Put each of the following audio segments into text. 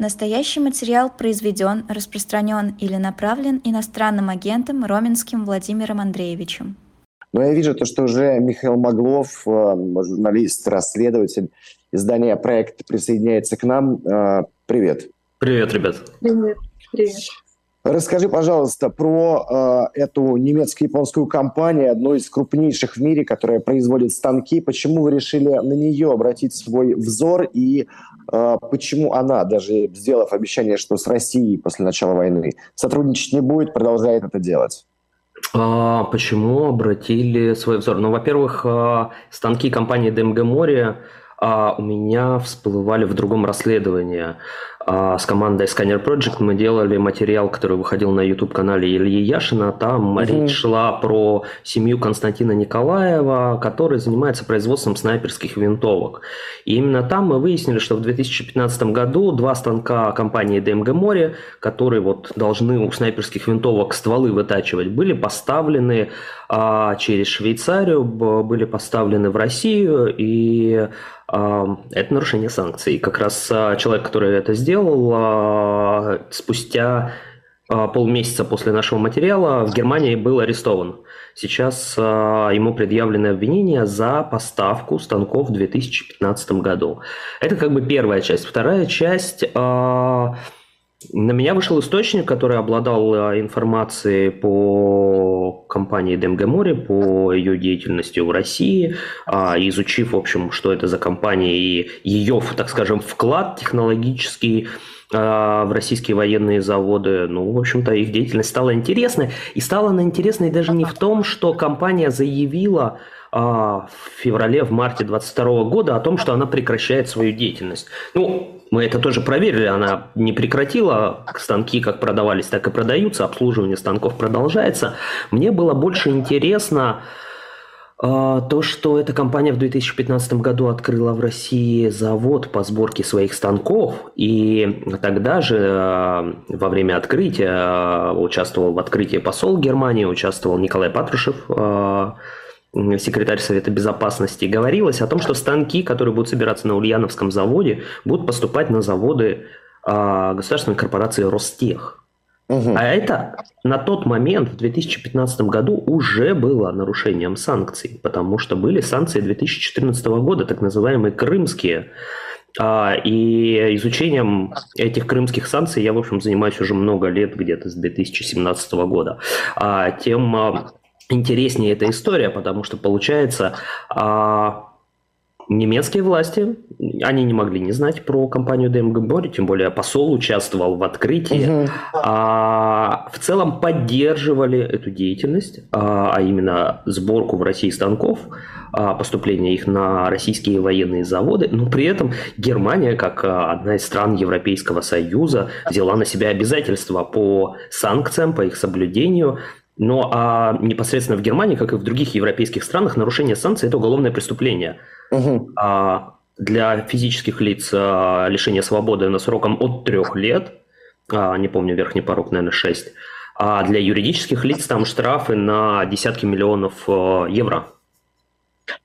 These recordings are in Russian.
Настоящий материал произведен, распространен или направлен иностранным агентом Роменским Владимиром Андреевичем. Но я вижу то, что уже Михаил Маглов, э, журналист, расследователь издания «Проект» присоединяется к нам. Э, привет. Привет, ребят. Привет. Привет. Расскажи, пожалуйста, про э, эту немецко-японскую компанию, одну из крупнейших в мире, которая производит станки. Почему вы решили на нее обратить свой взор и э, почему она, даже сделав обещание, что с Россией после начала войны сотрудничать не будет, продолжает это делать? А, почему обратили свой взор? Ну, во-первых, э, станки компании ДМГ Море а, у меня всплывали в другом расследовании. А, с командой Scanner Project мы делали материал, который выходил на YouTube-канале Ильи Яшина. Там угу. речь шла про семью Константина Николаева, который занимается производством снайперских винтовок. И именно там мы выяснили, что в 2015 году два станка компании DMG Море, которые вот должны у снайперских винтовок стволы вытачивать, были поставлены а, через Швейцарию, были поставлены в Россию и это нарушение санкций. Как раз а, человек, который это сделал, а, спустя а, полмесяца после нашего материала в Германии был арестован. Сейчас ему предъявлены обвинения за поставку станков в 2015 году. Это как бы первая часть. Вторая часть на меня вышел источник, который обладал э, информацией по компании ДМГ Море, по ее деятельности в России, а, изучив, в общем, что это за компания и ее, так скажем, вклад технологический а, в российские военные заводы. Ну, в общем-то, их деятельность стала интересной. И стала она интересной даже не в том, что компания заявила а, в феврале, в марте 2022 года о том, что она прекращает свою деятельность. Ну, мы это тоже проверили, она не прекратила, станки как продавались, так и продаются, обслуживание станков продолжается. Мне было больше интересно э, то, что эта компания в 2015 году открыла в России завод по сборке своих станков, и тогда же э, во время открытия э, участвовал в открытии посол Германии, участвовал Николай Патрушев, э, секретарь Совета Безопасности, говорилось о том, что станки, которые будут собираться на Ульяновском заводе, будут поступать на заводы а, государственной корпорации Ростех. Угу. А это на тот момент, в 2015 году, уже было нарушением санкций, потому что были санкции 2014 года, так называемые крымские. А, и изучением этих крымских санкций я, в общем, занимаюсь уже много лет, где-то с 2017 года. А, тем интереснее эта история, потому что получается а, немецкие власти, они не могли не знать про компанию ДМГ тем более посол участвовал в открытии, угу. а, в целом поддерживали эту деятельность, а, а именно сборку в России станков, а, поступление их на российские военные заводы, но при этом Германия, как а, одна из стран Европейского Союза, взяла на себя обязательства по санкциям, по их соблюдению, но а непосредственно в Германии, как и в других европейских странах, нарушение санкций – это уголовное преступление. Угу. А для физических лиц а, лишение свободы на сроком от трех лет, а, не помню, верхний порог, наверное, 6, а для юридических лиц там штрафы на десятки миллионов а, евро.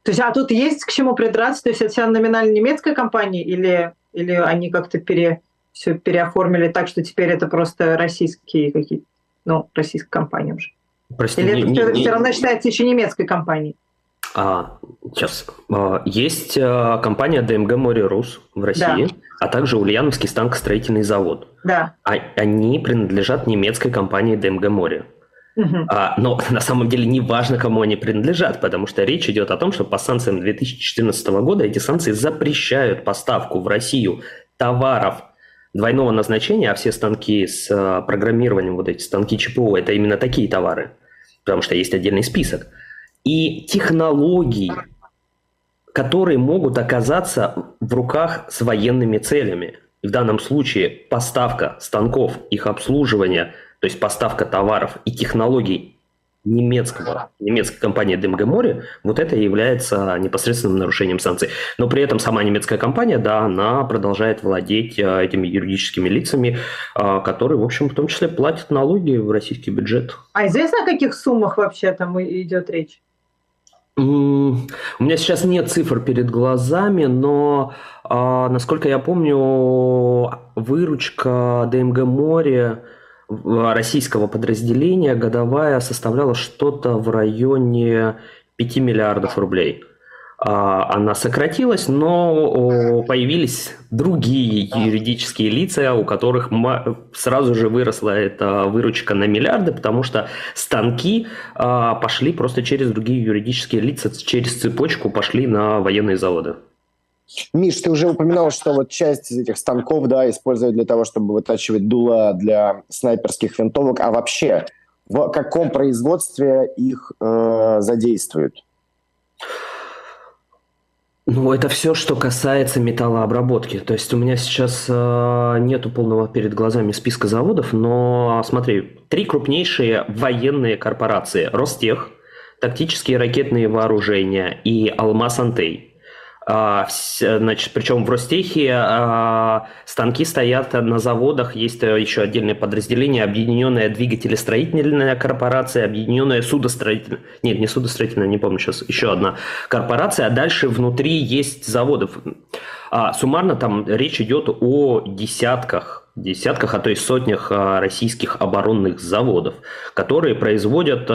То есть, а тут есть к чему придраться? То есть, это вся номинально немецкая компания или, или они как-то пере, все переоформили так, что теперь это просто российские какие-то, ну, российская компания уже? Прости, Или не, это не, все равно считается еще немецкой компанией? А, сейчас. А, есть а, компания ДМГ Море Рус в России, да. а также Ульяновский станкостроительный завод. Да. А, они принадлежат немецкой компании ДМГ Море. Угу. А, но на самом деле не важно, кому они принадлежат, потому что речь идет о том, что по санкциям 2014 года эти санкции запрещают поставку в Россию товаров двойного назначения, а все станки с программированием, вот эти станки ЧПО, это именно такие товары, потому что есть отдельный список. И технологий, которые могут оказаться в руках с военными целями. в данном случае поставка станков, их обслуживание, то есть поставка товаров и технологий немецкого, немецкой компании ДМГ Море, вот это является непосредственным нарушением санкций. Но при этом сама немецкая компания, да, она продолжает владеть э, этими юридическими лицами, э, которые, в общем, в том числе платят налоги в российский бюджет. А известно, о каких суммах вообще там идет речь? У меня сейчас нет цифр перед глазами, но А, насколько я помню, выручка ДМГ «Море» российского подразделения годовая составляла что-то в районе 5 миллиардов рублей. А, она сократилась, но появились другие юридические лица, у которых сразу же выросла эта выручка на миллиарды, потому что станки а, пошли просто через другие юридические лица, через цепочку пошли на военные заводы. Миш, ты уже упоминал, что вот часть из этих станков да, используют для того, чтобы вытачивать дула для снайперских винтовок. А вообще, в каком производстве их э, задействуют? Ну, это все, что касается металлообработки. То есть у меня сейчас э, нету полного перед глазами списка заводов, но смотри, три крупнейшие военные корпорации: Ростех, тактические ракетные вооружения и Алмаз Антей. А, значит, причем в Ростехе а, станки стоят на заводах, есть э, еще отдельное подразделение, объединенная двигателестроительная корпорация, объединенная судостроительная, нет, не судостроительная, не помню сейчас, еще одна корпорация, а дальше внутри есть заводов. А, суммарно там речь идет о десятках десятках, а то и сотнях российских оборонных заводов, которые производят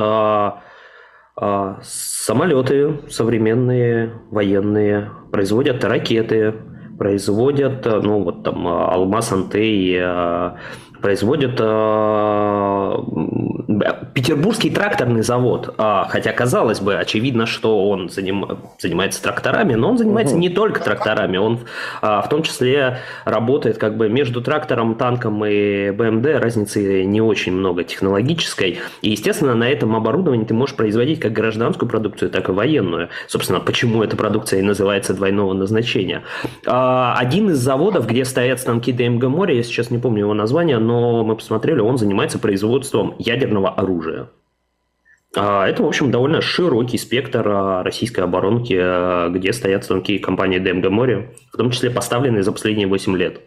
а, самолеты современные, военные, производят ракеты, производят, э, ну вот там Алмаз Антей, э, производят э, Петербургский тракторный завод, а, хотя казалось бы, очевидно, что он заним, занимается тракторами, но он занимается угу. не только тракторами, он а, в том числе работает как бы между трактором, танком и БМД, разницы не очень много технологической, и, естественно, на этом оборудовании ты можешь производить как гражданскую продукцию, так и военную. Собственно, почему эта продукция и называется двойного назначения. А, один из заводов, где стоят станки ДМГ «Море», я сейчас не помню его название, но мы посмотрели, он занимается производством ядерного оружия. А, это, в общем, довольно широкий спектр а, российской оборонки, а, где стоят станки компании ДМГ «Море», в том числе поставленные за последние 8 лет.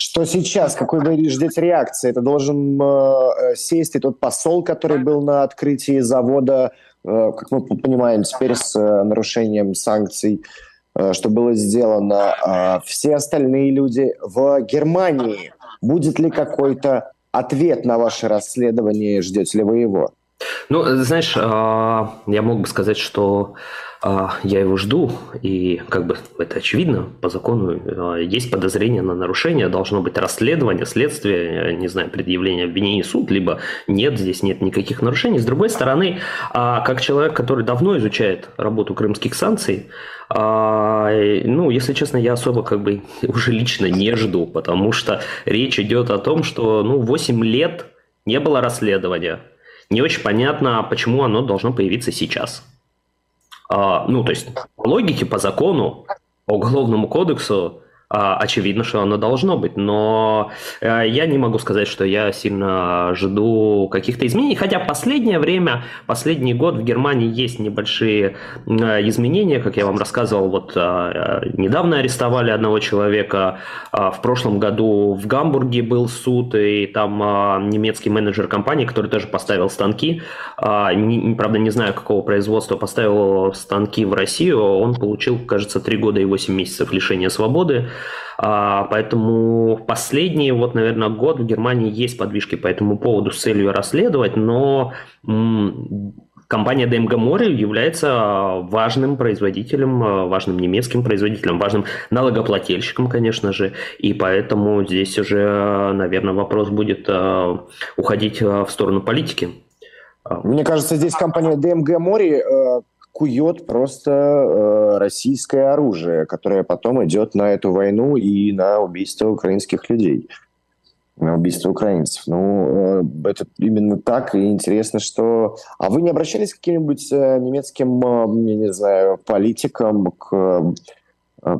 Что сейчас? Какой вы ждете реакции? Это должен э, сесть и тот посол, который был на открытии завода, э, как мы понимаем, теперь с э, нарушением санкций, э, что было сделано. Э, все остальные люди в Германии. Будет ли какой-то ответ на ваше расследование, ждете ли вы его? Ну, знаешь, а, я мог бы сказать, что а, я его жду, и как бы это очевидно, по закону а, есть подозрение на нарушение, должно быть расследование, следствие, не знаю, предъявление обвинений суд, либо нет, здесь нет никаких нарушений. С другой стороны, как человек, который давно изучает работу крымских санкций, ну, если честно, я особо как бы уже лично не жду, потому что речь идет о том, что, ну, 8 лет не было расследования. Не очень понятно, почему оно должно появиться сейчас. А, ну, то есть, по логике, по закону, по уголовному кодексу, очевидно, что оно должно быть, но э, я не могу сказать, что я сильно жду каких-то изменений, хотя последнее время, последний год в Германии есть небольшие э, изменения, как я вам рассказывал, вот э, недавно арестовали одного человека, в прошлом году в Гамбурге был суд, и там немецкий менеджер компании, который тоже поставил станки, правда не знаю какого производства, поставил станки в Россию, он получил, кажется, 3 года и 8 месяцев лишения свободы, а, поэтому последний, вот, наверное, год в Германии есть подвижки по этому поводу с целью расследовать, но компания ДМГ Море является важным производителем, важным немецким производителем, важным налогоплательщиком, конечно же, и поэтому здесь уже, наверное, вопрос будет а, уходить а, в сторону политики. Мне кажется, здесь компания ДМГ Море кует просто э, российское оружие, которое потом идет на эту войну и на убийство украинских людей, на убийство украинцев. Ну, э, это именно так, и интересно, что... А вы не обращались к каким-нибудь э, немецким, э, я не знаю, политикам, к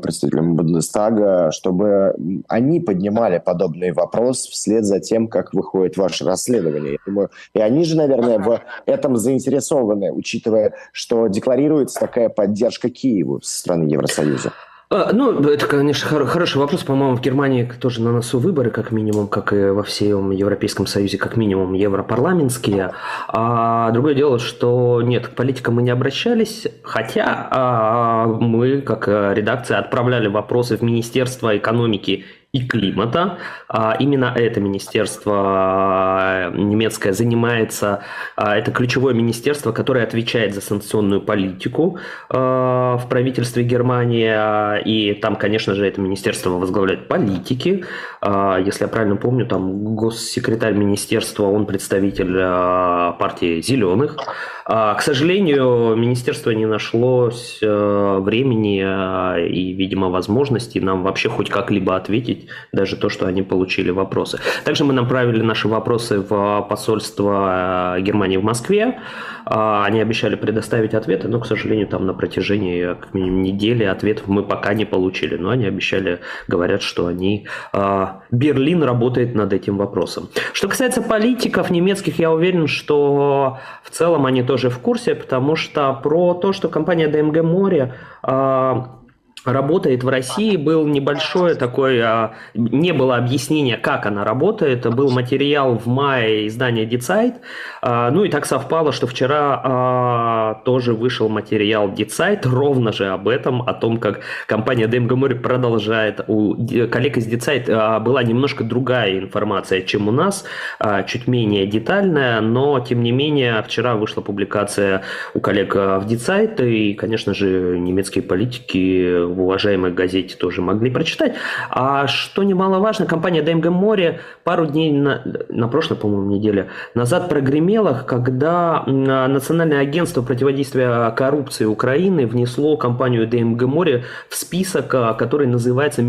представителям Бундестага, чтобы они поднимали подобный вопрос вслед за тем, как выходит ваше расследование. Я думаю, и они же, наверное, в этом заинтересованы, учитывая, что декларируется такая поддержка Киеву со стороны Евросоюза. А, ну, это, конечно, хороший вопрос. По-моему, в Германии тоже на носу выборы, как минимум, как и во всем Европейском Союзе, как минимум, европарламентские. А другое дело, что нет, к политикам мы не обращались, хотя а, мы, как редакция, отправляли вопросы в Министерство экономики и климата. А именно это министерство а, немецкое занимается, а, это ключевое министерство, которое отвечает за санкционную политику в правительстве Германии. И там, конечно же, это министерство возглавляет политики. Если я правильно помню, там госсекретарь министерства, он представитель партии «Зеленых». К сожалению, министерство не нашлось времени и, видимо, возможности нам вообще хоть как-либо ответить обсудить даже то, что они получили вопросы. Также мы направили наши вопросы в посольство э, Германии в Москве. А, они обещали предоставить ответы, но, к сожалению, там на протяжении как минимум недели ответов мы пока не получили. Но они обещали, говорят, что они... А, Берлин работает над этим вопросом. Что касается политиков немецких, я уверен, что в целом они тоже в курсе, потому что про то, что компания ДМГ Море а, работает в России, был небольшое такое, а, не было объяснения, как она работает, был материал в мае издания Дицайт, ну и так совпало, что вчера а, тоже вышел материал Дицайт ровно же об этом, о том, как компания DMG продолжает, у коллег из Дицайт а, была немножко другая информация, чем у нас, чуть менее детальная, но тем не менее вчера вышла публикация у коллег в Дицайт, и, конечно же, немецкие политики в уважаемой газете тоже могли прочитать. А что немаловажно, компания DMG Море пару дней на, на прошлой, по-моему, неделе назад прогремела, когда Национальное агентство противодействия коррупции Украины внесло компанию DMG Море в список, а, который называется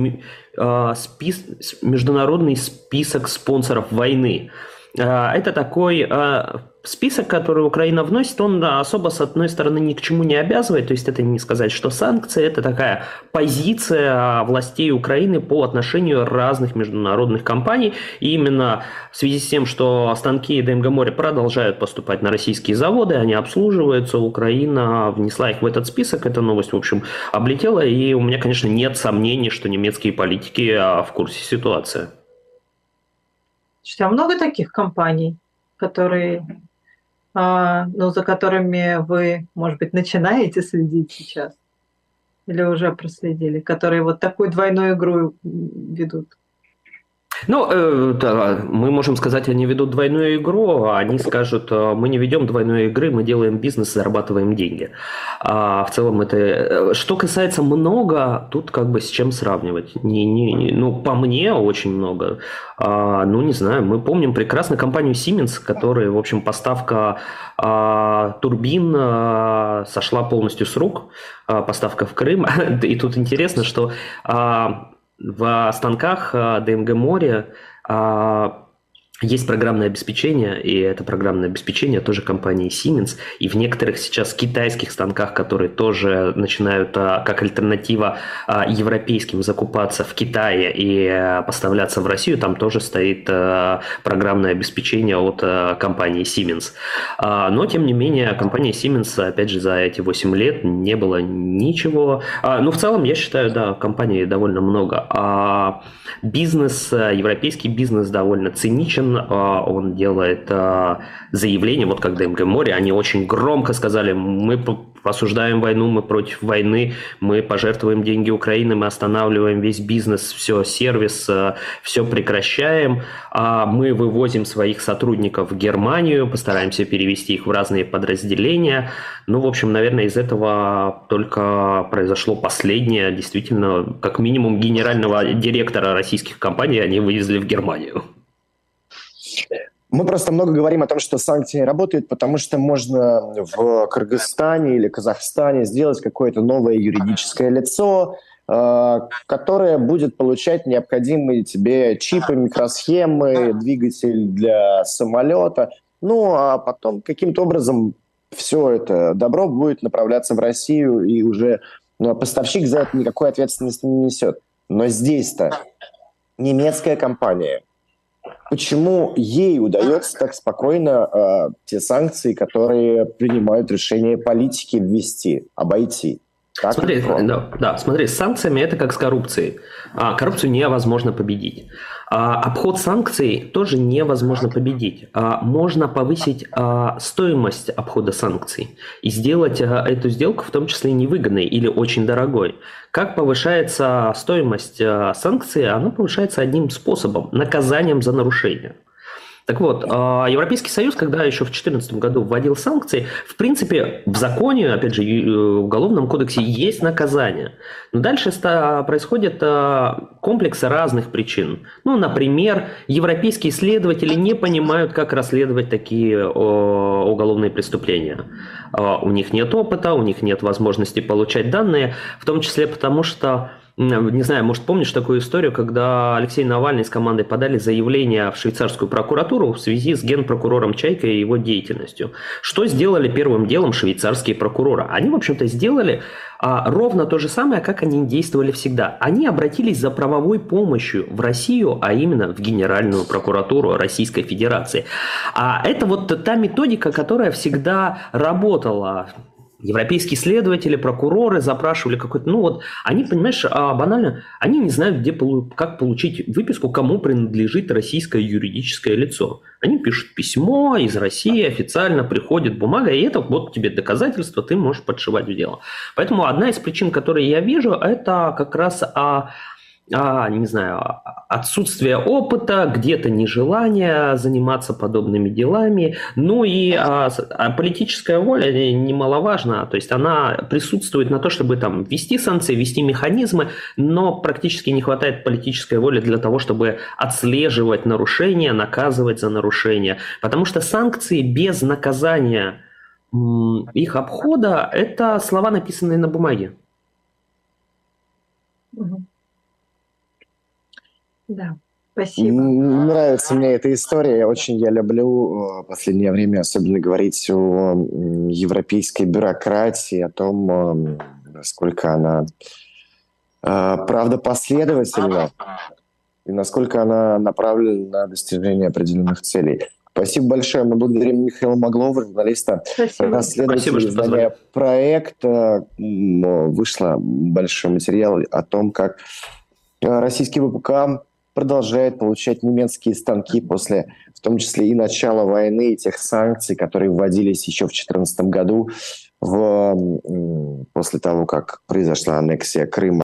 а, спис... Международный список спонсоров войны. А, это такой список, который Украина вносит, он особо, с одной стороны, ни к чему не обязывает. То есть это не сказать, что санкции – это такая позиция властей Украины по отношению разных международных компаний. И именно в связи с тем, что станки ДМГ море продолжают поступать на российские заводы, они обслуживаются, Украина внесла их в этот список. Эта новость, в общем, облетела. И у меня, конечно, нет сомнений, что немецкие политики в курсе ситуации. А много таких компаний, которые а, ну, за которыми вы, может быть, начинаете следить сейчас? Или уже проследили, которые вот такую двойную игру ведут? Ну, э, да, мы можем сказать, они ведут двойную игру, а они скажут, э, мы не ведем двойной игры, мы делаем бизнес, зарабатываем деньги. А в целом это... Э, что касается много, тут как бы с чем сравнивать? Не, не, не, ну, по мне очень много. А, ну, не знаю, мы помним прекрасно компанию Siemens, которая, в общем, поставка а, турбин а, сошла полностью с рук, а, поставка в Крым. И тут интересно, что... А, в станках ДМГ море есть программное обеспечение, и это программное обеспечение тоже компании Siemens. И в некоторых сейчас китайских станках, которые тоже начинают а, как альтернатива а, европейским закупаться в Китае и а, поставляться в Россию, там тоже стоит программное обеспечение от компании Siemens. Но, тем не менее, компания Siemens, опять же, за эти 8 лет не было ничего. Ну, в целом, я считаю, да, компании довольно много. А бизнес, европейский бизнес довольно циничен, а, он делает а, заявление, вот как ДМГ Море, они очень громко сказали, мы осуждаем войну, мы против войны, мы пожертвуем деньги Украины, мы останавливаем весь бизнес, все, сервис, а, все прекращаем, мы вывозим своих сотрудников в Германию, постараемся перевести их в разные подразделения. Ну, в общем, наверное, из этого только произошло последнее, действительно, как минимум генерального директора российских компаний они вывезли в Германию. Мы просто много говорим о том, что санкции работают, потому что можно в Кыргызстане или Казахстане сделать какое-то новое юридическое лицо, э, которое будет получать необходимые тебе чипы, микросхемы, двигатель для самолета. Ну, а потом каким-то образом все это добро будет направляться в Россию, и уже ну, поставщик за это никакой ответственности не несет. Но здесь-то немецкая компания – почему ей удается так спокойно э, те санкции, которые принимают решение политики ввести, обойти? Так смотри, да, да, смотри, с санкциями это как с коррупцией. А, коррупцию невозможно победить. А, обход санкций тоже невозможно победить. А, можно повысить а, стоимость обхода санкций и сделать а, эту сделку в том числе невыгодной или очень дорогой. Как повышается стоимость а, санкций? Она повышается одним способом – наказанием за нарушение. Так вот, а, Европейский Союз, когда еще в 2014 году вводил санкции, в принципе, в законе, опять же, в Уголовном кодексе есть наказание. Но дальше происходит а, комплекс разных причин. Ну, например, европейские следователи не понимают, как расследовать такие уголовные преступления. А, у них нет опыта, у них нет возможности получать данные, в том числе потому, что не знаю, может, помнишь такую историю, когда Алексей Навальный с командой подали заявление в швейцарскую прокуратуру в связи с генпрокурором Чайко и его деятельностью. Что сделали первым делом швейцарские прокуроры? Они, в общем-то, сделали а, ровно то же самое, как они действовали всегда. Они обратились за правовой помощью в Россию, а именно в Генеральную прокуратуру Российской Федерации. А это вот та методика, которая всегда работала Европейские следователи, прокуроры запрашивали какой-то... Ну вот, они, понимаешь, а, банально, они не знают, где, как получить выписку, кому принадлежит российское юридическое лицо. Они пишут письмо из России, официально приходит бумага, и это вот тебе доказательство, ты можешь подшивать в дело. Поэтому одна из причин, которые я вижу, это как раз а, а, не знаю, отсутствие опыта, где-то нежелание заниматься подобными делами, ну и а, а политическая воля немаловажна, то есть она присутствует на то, чтобы там ввести санкции, ввести механизмы, но практически не хватает политической воли для того, чтобы отслеживать нарушения, наказывать за нарушения, потому что санкции без наказания их обхода – это слова, написанные на бумаге. Угу. Да, спасибо. Нравится мне эта история. Очень я люблю в э, последнее время особенно говорить о европейской бюрократии, о том, э, насколько она э, правда последовательна и насколько она направлена на достижение определенных целей. Спасибо большое. Мы благодарим Михаила Маглова, журналиста, расследователя издания «Проект». Вышло большой материал о том, как российский ВПК продолжает получать немецкие станки после, в том числе и начала войны, и тех санкций, которые вводились еще в 2014 году в, после того, как произошла аннексия Крыма.